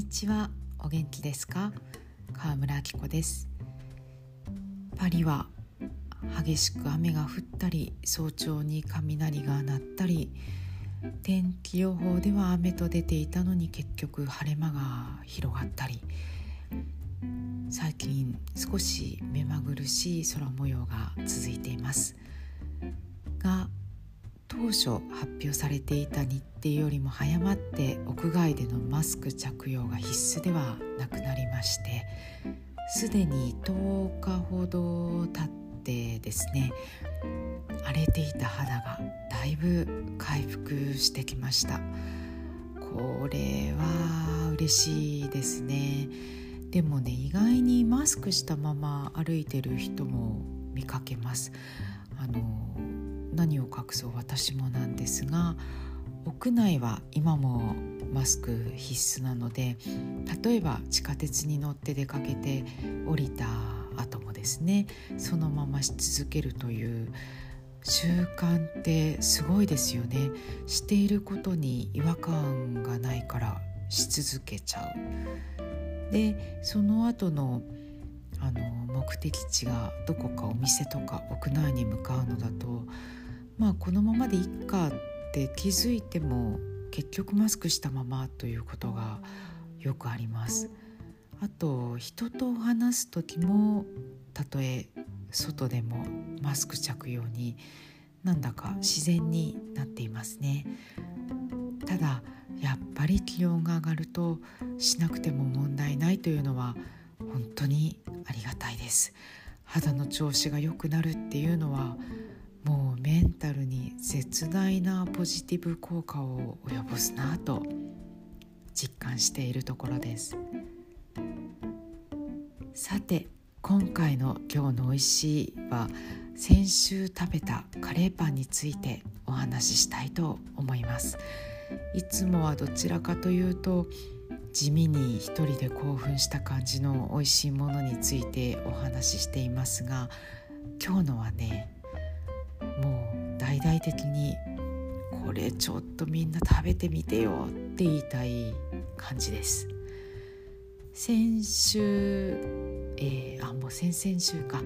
にちは。お元気ですか？川村明子です。パリは激しく雨が降ったり早朝に雷が鳴ったり天気予報では雨と出ていたのに結局晴れ間が広がったり最近少し目まぐるしい空模様が続いています。が当初発表されていた日程よりも早まって屋外でのマスク着用が必須ではなくなりましてすでに10日ほど経ってですね荒れていた肌がだいぶ回復してきました。これは嬉しいですね。でもね意外にマスクしたまま歩いてる人も見かけます。あの何を隠そう私もなんですが屋内は今もマスク必須なので例えば地下鉄に乗って出かけて降りた後もですねそのままし続けるという習慣ってすごいですよね。していることに違和感がないからし続けちゃう。でその後のあの目的地がどこかお店とか屋内に向かうのだとまあこのままでいっかって気づいても結局マスクしたままということがよくあります。あと人と話す時もたとえ外でもマスク着用になんだか自然になっていますね。ただやっぱり気温が上がるとしなくても問題ないというのは本当にありがたいです。肌の調子が良くなるっていうのはもうメンタルに絶大なポジティブ効果を及ぼすなと実感しているところです。さて今回の「今日のおいしい」は先週食べたカレーパンについてお話ししたいと思います。いつもはどちらかというと地味に一人で興奮した感じの美味しいものについてお話ししていますが今日のはねもう大々的にこれちょっとみんな食べてみてよって言いたい感じです。先週、えー、あもう先々週か。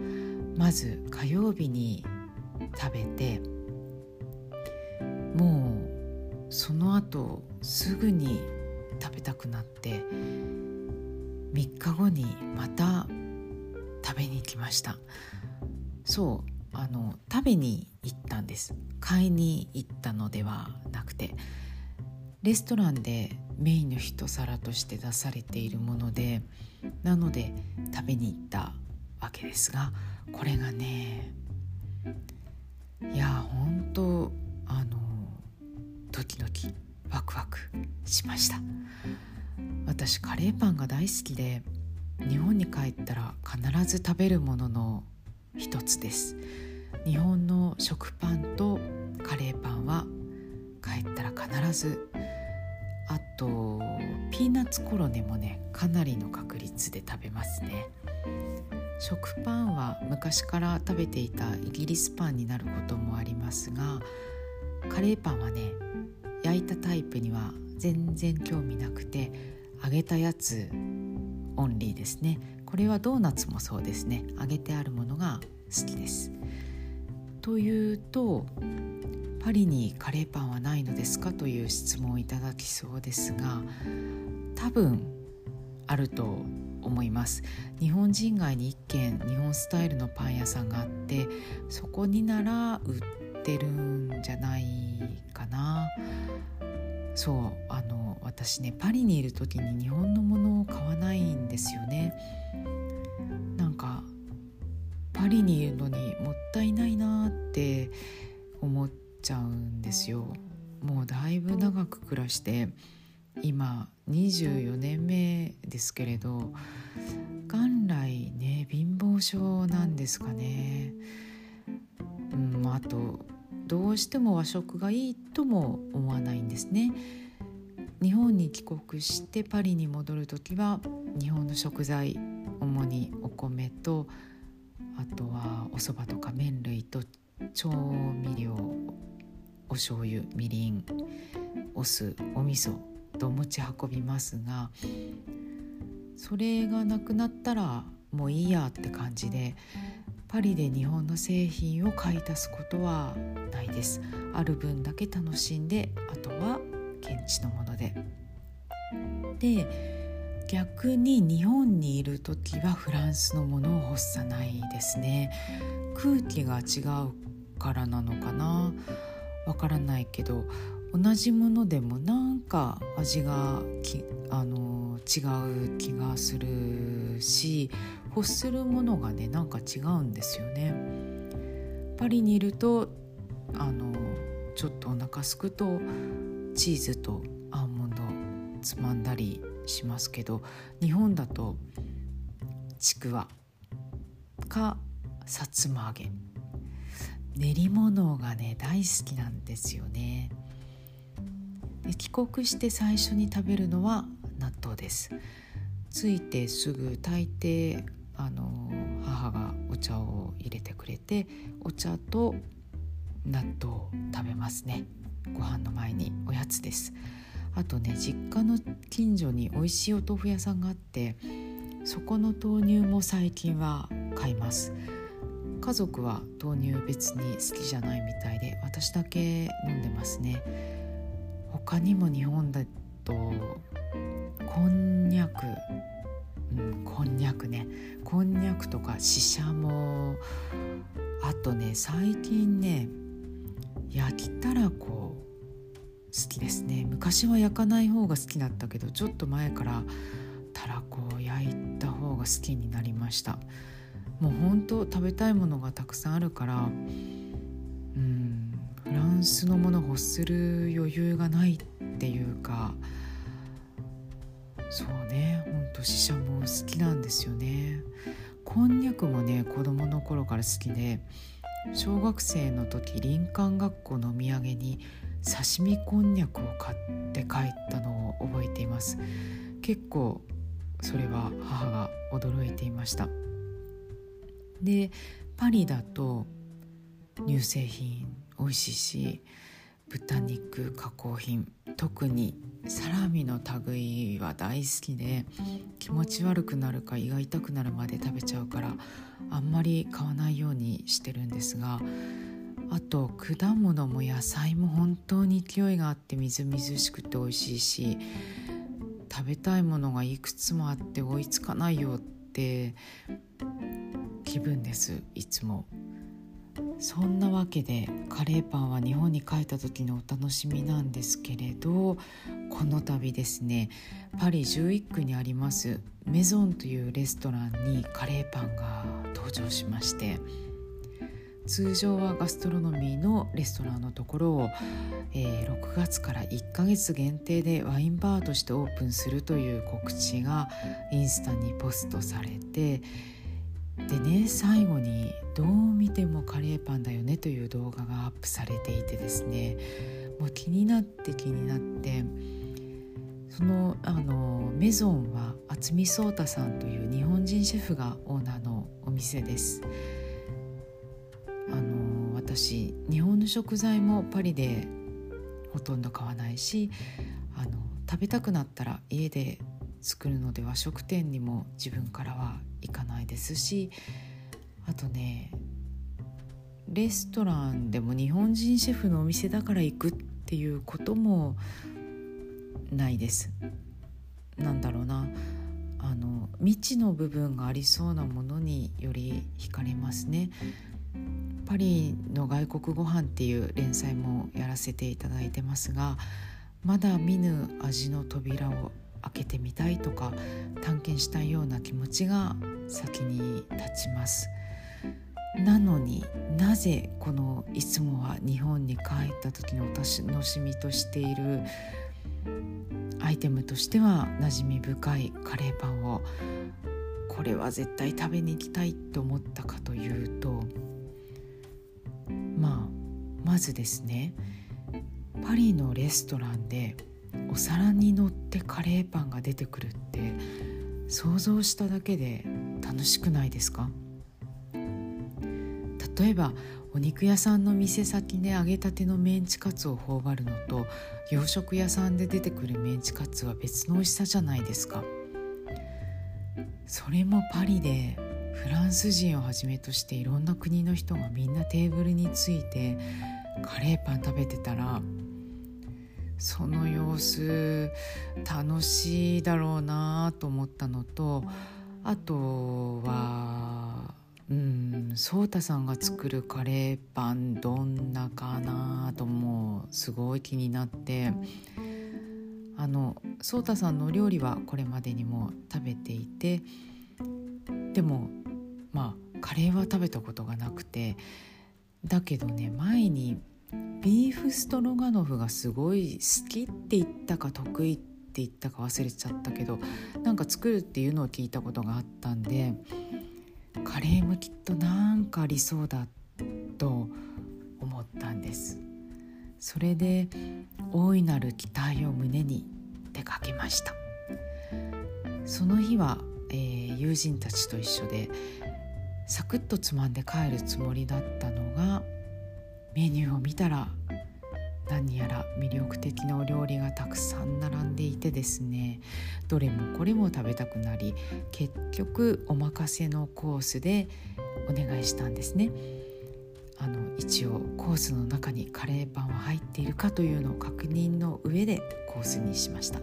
まず火曜日に食べてもうその後すぐに食べたくなって3日後にまた食べに行きました。そうあの食べに行ったんです。買いに行ったのではなくて。レストランでメインの一皿として出されているものでなので食べに行ったわけですがこれがねいや本当あのドキドキワクワクしました。私カレーパンが大好きで日本に帰ったら必ず食べるものの一つです。日本の食パンとカレーパンは帰ったら必ずあとピーナッツコロネもねかなりの確率で食べますね。食パンは昔から食べていたイギリスパンになることもありますがカレーパンはね焼いたタイプには全然興味なくて揚げたやつオンリーですね。これはドーナツもそうですね。揚げてあるものが好きです。というとパリにカレーパンはないのですかという質問をいただきそうですが多分あると思います。日本人街に1軒日本スタイルのパン屋さんがあってそこになら売ってるんじゃないかな。そうあの私ねパリにいる時に日本のものを買わないんですよね。なんかパリにいるのにもったいないなって思っちゃうんですよ。もうだいぶ長く暮らして今24年目ですけれど元来ね貧乏症なんですかね。うんあとどうしても和食がいいとも思わないんですね。日本に帰国してパリに戻る時は日本の食材主にお米とあとはお蕎麦とか麺類と調味料お醤油みりんお酢お味噌とと持ち運びますがそれがなくなったらもういいやって感じでパリで日本の製品を買い足すことはないです。ある分だけ楽しんであとは現地のもので。で逆に日本にいる時はフランスのものを欲さないですね。空気が違うからなのかな。わからないけど同じものでもなんか味がきあの違う気がするし欲するものがねなんか違うんですよね。パリにいるとあのちょっとお腹すくとチーズとアーモンドつまんだりしますけど日本だとちくわかさつま揚げ。練り物がね大好きなんですよね。で帰国して最初に食べるのは納豆です。着いてすぐ炊いてあの母がお茶を入れてくれてお茶と納豆を食べますね。ご飯の前におやつです。あとね実家の近所に美味しいお豆腐屋さんがあってそこの豆乳も最近は買います。家族は豆乳別に好きじゃないみたいで私だけ飲んでますね。他にも日本だとこんにゃくうん。こんにゃくね。こんにゃくとかししゃも。あとね最近ね焼きたらこ。好きですね。昔は焼かない方が好きだったけどちょっと前からたらこを焼いた方が好きになりました。もう本当食べたいものがたくさんあるからうんフランスのもの欲する余裕がないっていうか。そうね。ほんと死者も好きなんですよね。こんにゃくもね子供の頃から好きで小学生の時林間学校のお土産に刺身こんにゃくを買って帰ったのを覚えています。結構それは母が驚いていました。でパリだと乳製品美味しいし豚肉加工品。特にサラミの類は大好きで気持ち悪くなるか胃が痛くなるまで食べちゃうからあんまり買わないようにしてるんですがあと果物も野菜も本当に勢いがあってみずみずしくて美味しいし食べたいものがいくつもあって追いつかないよって気分ですいつも。そんなわけでカレーパンは日本に帰った時のお楽しみなんですけれどこの度ですねパリ11区にありますメゾンというレストランにカレーパンが登場しまして通常はガストロノミーのレストランのところを、えー、6月から1ヶ月限定でワインバーとしてオープンするという告知がインスタにポストされてでね最後にどう見てもカレーパンだよねという動画がアップされていてですねもう気になって気になってそのあのメゾンは渥美壮太さんという日本人シェフがオーナーのお店です。あの私日本の食材もパリでほとんど買わないしあの食べたくなったら家で作るので和食店にも自分からは行かないですしあとねレストランでも日本人シェフのお店だから行くっていうこともないです。なんだろうなあの未知の部分がありそうなものにより惹かれますね。パリの外国ご飯っていう連載もやらせていただいてますがまだ見ぬ味の扉を開けてみたいとか探検したいような気持ちが先に立ちます。なのになぜこのいつもは日本に帰った時のお楽しみとしているアイテムとしては馴染み深いカレーパンをこれは絶対食べに行きたいと思ったかというとまあまずですねパリのレストランでお皿に乗ってカレーパンが出てくるって想像しただけで楽しくないですか？例えばお肉屋さんの店先で揚げたてのメンチカツを頬張るのと洋食屋さんで出てくるメンチカツは別の美味しさじゃないですか。それもパリでフランス人をはじめとしていろんな国の人がみんなテーブルについてカレーパン食べてたらその様子楽しいだろうなと思ったのとあとはうん颯太さんが作るカレーパンどんなかなともうすごい気になってあの颯太さんのお料理はこれまでにも食べていてでもまあカレーは食べたことがなくてだけどね前にビーフストロガノフがすごい好きって言ったか得意って言ったか忘れちゃったけどなんか作るっていうのを聞いたことがあったんでカレーもきっとなんかありそうだと思ったんです。それで大いなる期待を胸に出かけました。その日は、えー、友人たちと一緒でサクッとつまんで帰るつもりだったのがメニューを見たら何やら魅力的なお料理がたくさん並んでいてですねどれもこれも食べたくなり結局お任せのコースでお願いしたんですね。あの一応コースの中にカレーパンは入っているかというのを確認の上でコースにしました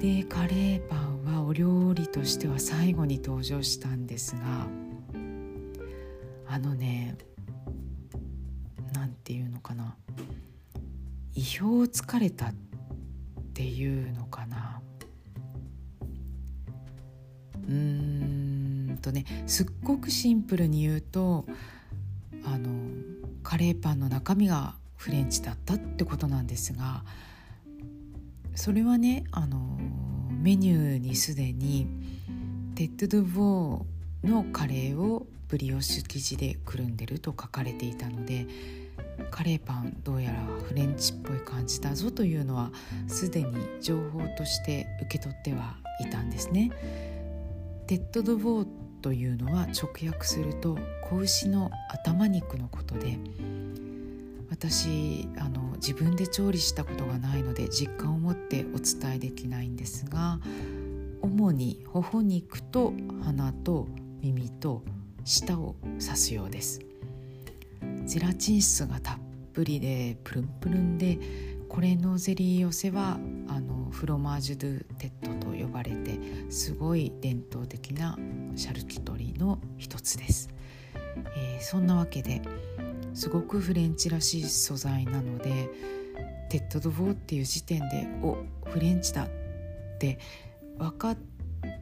でカレーパンはお料理としては最後に登場したんですがあのね意表をつかれたっていうのかな。うーんとねすっごくシンプルに言うとあのカレーパンの中身がフレンチだったってことなんですがそれはねあのメニューにすでに tête de veau のカレーをブリオッシュ生地でくるんでると書かれていたのでカレーパンどうやらフレンチっぽい感じだぞというのはすでに情報として受け取ってはいたんですね。tête de veau というのは直訳すると子牛の頭肉のことで私あの自分で調理したことがないので実感を持ってお伝えできないんですが主に頬肉と鼻と耳と舌を指すようですゼラチン質がたっぷりでプルンプルンでこれのゼリー寄せはあのフロマージュ・ドゥ・テッドと呼ばれてすごい伝統的なシャルキュトリーの一つです、えー、そんなわけですごくフレンチらしい素材なので tête de veau っていう時点でおフレンチだって分かっ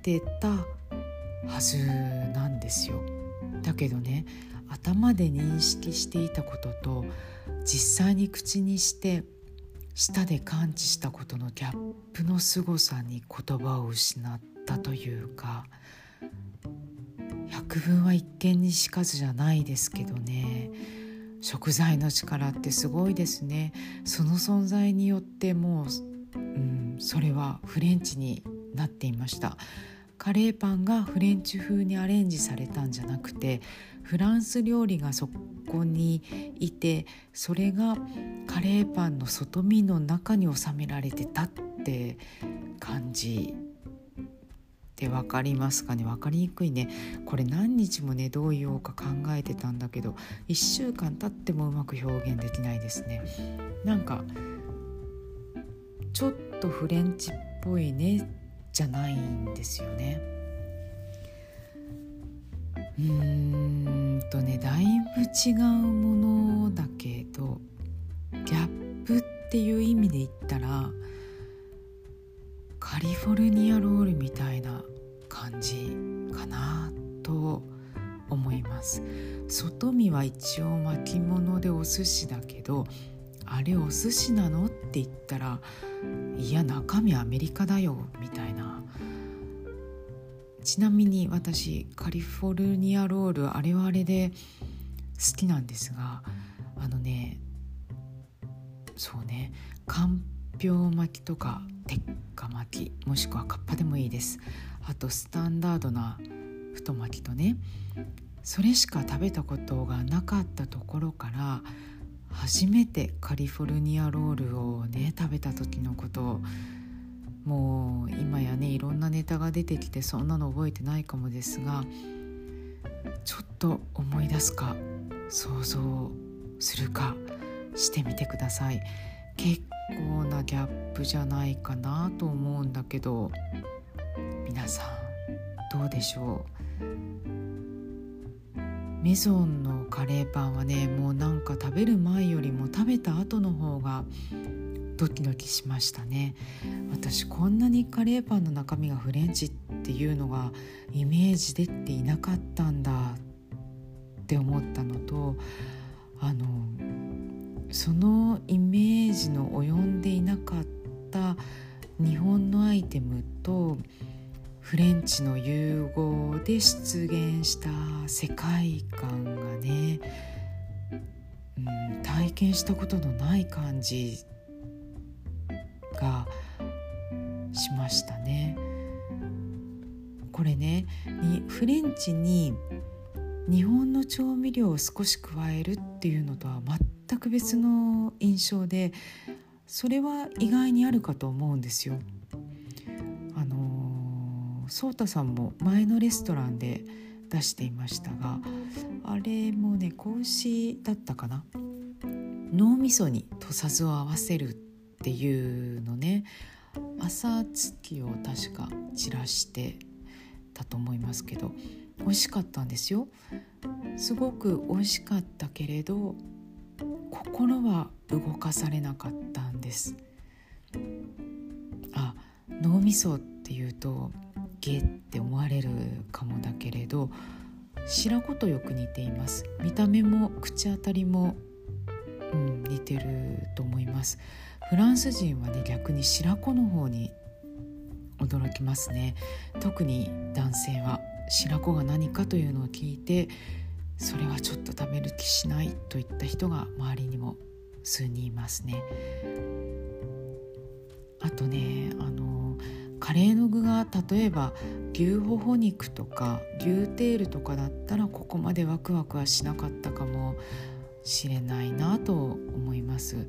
てたはずなんですよ。だけどね頭で認識していたことと実際に口にして舌で感知したことのギャップの凄さに言葉を失ったというか百聞は一見にしかずじゃないですけどね。食材の力ってすごいですね。その存在によってもう、うん、それはフレンチになっていました。カレーパンがフレンチ風にアレンジされたんじゃなくてフランス料理がそこにいてそれがカレーパンの外身の中に収められてたって感じで分かりますかね？分かりにくいね。これ何日もねどう言おうか考えてたんだけど1週間経ってもうまく表現できないですね。なんかちょっとフレンチっぽいねじゃないんですよね。うーんとねだいぶ違うものだけどギャップっていう意味で言ったらカリフォルニアロールみたいな感じかなと思います。外見は一応巻物でお寿司だけどあれお寿司なの？って言ったらいや中身アメリカだよみたいな。ちなみに私カリフォルニアロールあれはあれで好きなんですがあのねそうねかんぴょう巻きとか鉄火巻きもしくはカッパでもいいです。あとスタンダードな太巻きとねそれしか食べたことがなかったところから初めてカリフォルニアロールをね食べた時のこと。もう今やねいろんなネタが出てきてそんなの覚えてないかもですがちょっと思い出すか想像するかしてみてください。結構なギャップじゃないかなと思うんだけど皆さんどうでしょう？メゾンのカレーパンはねもうなんか食べる前よりも食べた後の方がドキドキしましたね。私こんなにカレーパンの中身がフレンチっていうのがイメージできていなかったんだって思ったのとあのそのイメージの及んでいなかった日本のアイテムとフレンチの融合で出現した世界観がね、うん、体験したことのない感じがしましたね。これねフレンチに日本の調味料を少し加えるっていうのとは全く別の印象でそれは意外にあるかと思うんですよ。あのソータさんも前のレストランで出していましたがあれもね子牛だったかな？脳みそに土佐酢を合わせるっていうのね朝月を確か散らしてたと思いますけど美味しかったんですよ。すごく美味しかったけれど心は動かされなかったんです。あ脳みそっていうとゲって思われるかもだけれど白子とよく似ています。見た目も口当たりも、うん、似てると思います。フランス人はね逆に白子の方に驚きますね。特に男性は白子が何かというのを聞いてそれはちょっと食べる気しないといった人が周りにも数人いますね。あとねあのカレーの具が例えば牛ほほ肉とか牛テールとかだったらここまでワクワクはしなかったかもしれないなと思います。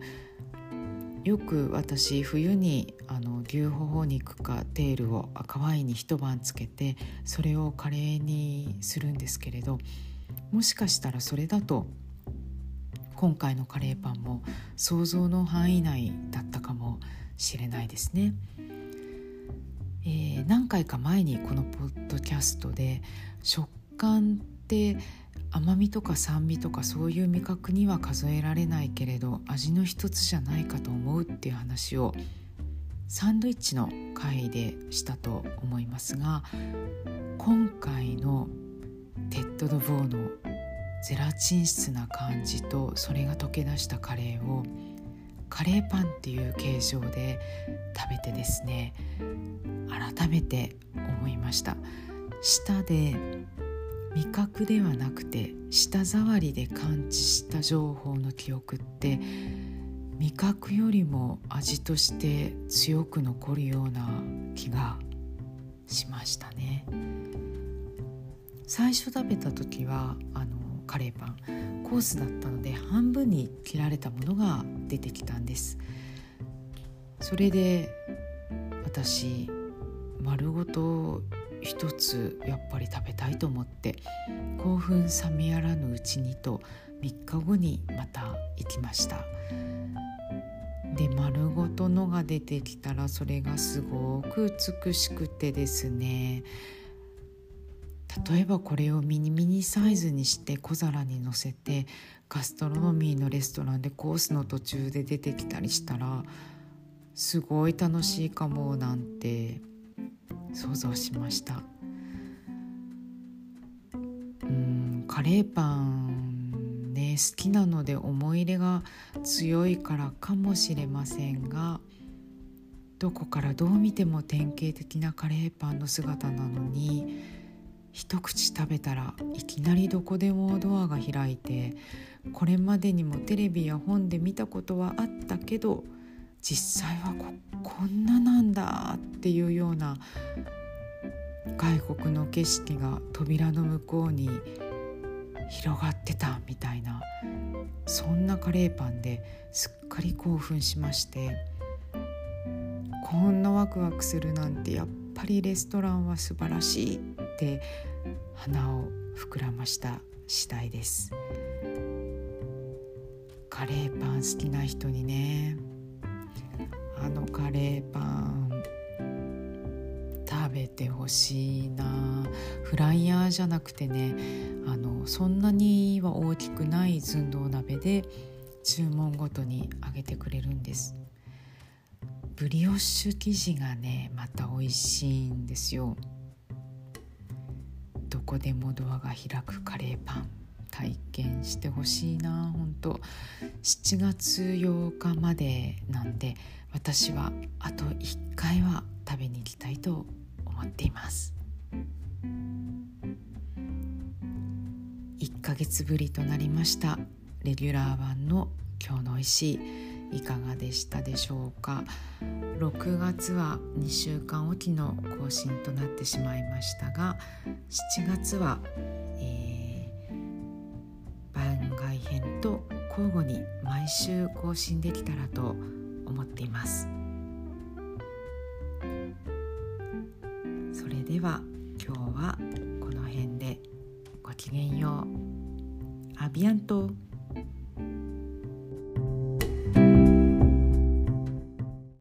よく私冬にあの牛ほほ肉かテールを赤ワインに一晩つけてそれをカレーにするんですけれどもしかしたらそれだと今回のカレーパンも想像の範囲内だったかもしれないですね。えー、何回か前にこのポッドキャストで食感って甘みとか酸味とかそういう味覚には数えられないけれど味の一つじゃないかと思うっていう話をサンドイッチの回でしたと思いますが今回の tête de veau のゼラチン質な感じとそれが溶け出したカレーをカレーパンっていう形状で食べてですね改めて思いました。舌で味覚ではなくて舌触りで感知した情報の記憶って味覚よりも味として強く残るような気がしましたね。最初食べた時はあのカレーパンコースだったので半分に切られたものが出てきたんです。それで私丸ごと一つやっぱり食べたいと思って興奮冷めやらぬうちにと3日後にまた行きました。で丸ごとのが出てきたらそれがすごく美しくてですね例えばこれをミニミニサイズにして小皿にのせてガストロノミーのレストランでコースの途中で出てきたりしたらすごい楽しいかもなんて想像しました。うんカレーパンね好きなので思い入れが強いからかもしれませんがどこからどう見ても典型的なカレーパンの姿なのに一口食べたらいきなりどこでもドアが開いてこれまでにもテレビや本で見たことはあったけど実際はここんななんだっていうような外国の景色が扉の向こうに広がってたみたいなそんなカレーパンですっかり興奮しましてこんなワクワクするなんてやっぱりレストランは素晴らしい。って鼻を膨らました次第です。カレーパン好きな人にね。あのカレーパン食べてほしいな。フライヤーじゃなくてねあのそんなには大きくない寸胴鍋で注文ごとに揚げてくれるんです。ブリオッシュ生地がねまた美味しいんですよ。どこでもドアが開くカレーパン体験してほしいな。本当7月8日までなんで私はあと1回は食べに行きたいと思っています。1ヶ月ぶりとなりました。レギュラー版の今日の美味しいいかがでしたでしょうか？6月は2週間おきの更新となってしまいましたが7月は、えー、番外編と交互に毎週更新できたらと思っています。それでは今日はこの辺でごきげんよう。アビアント。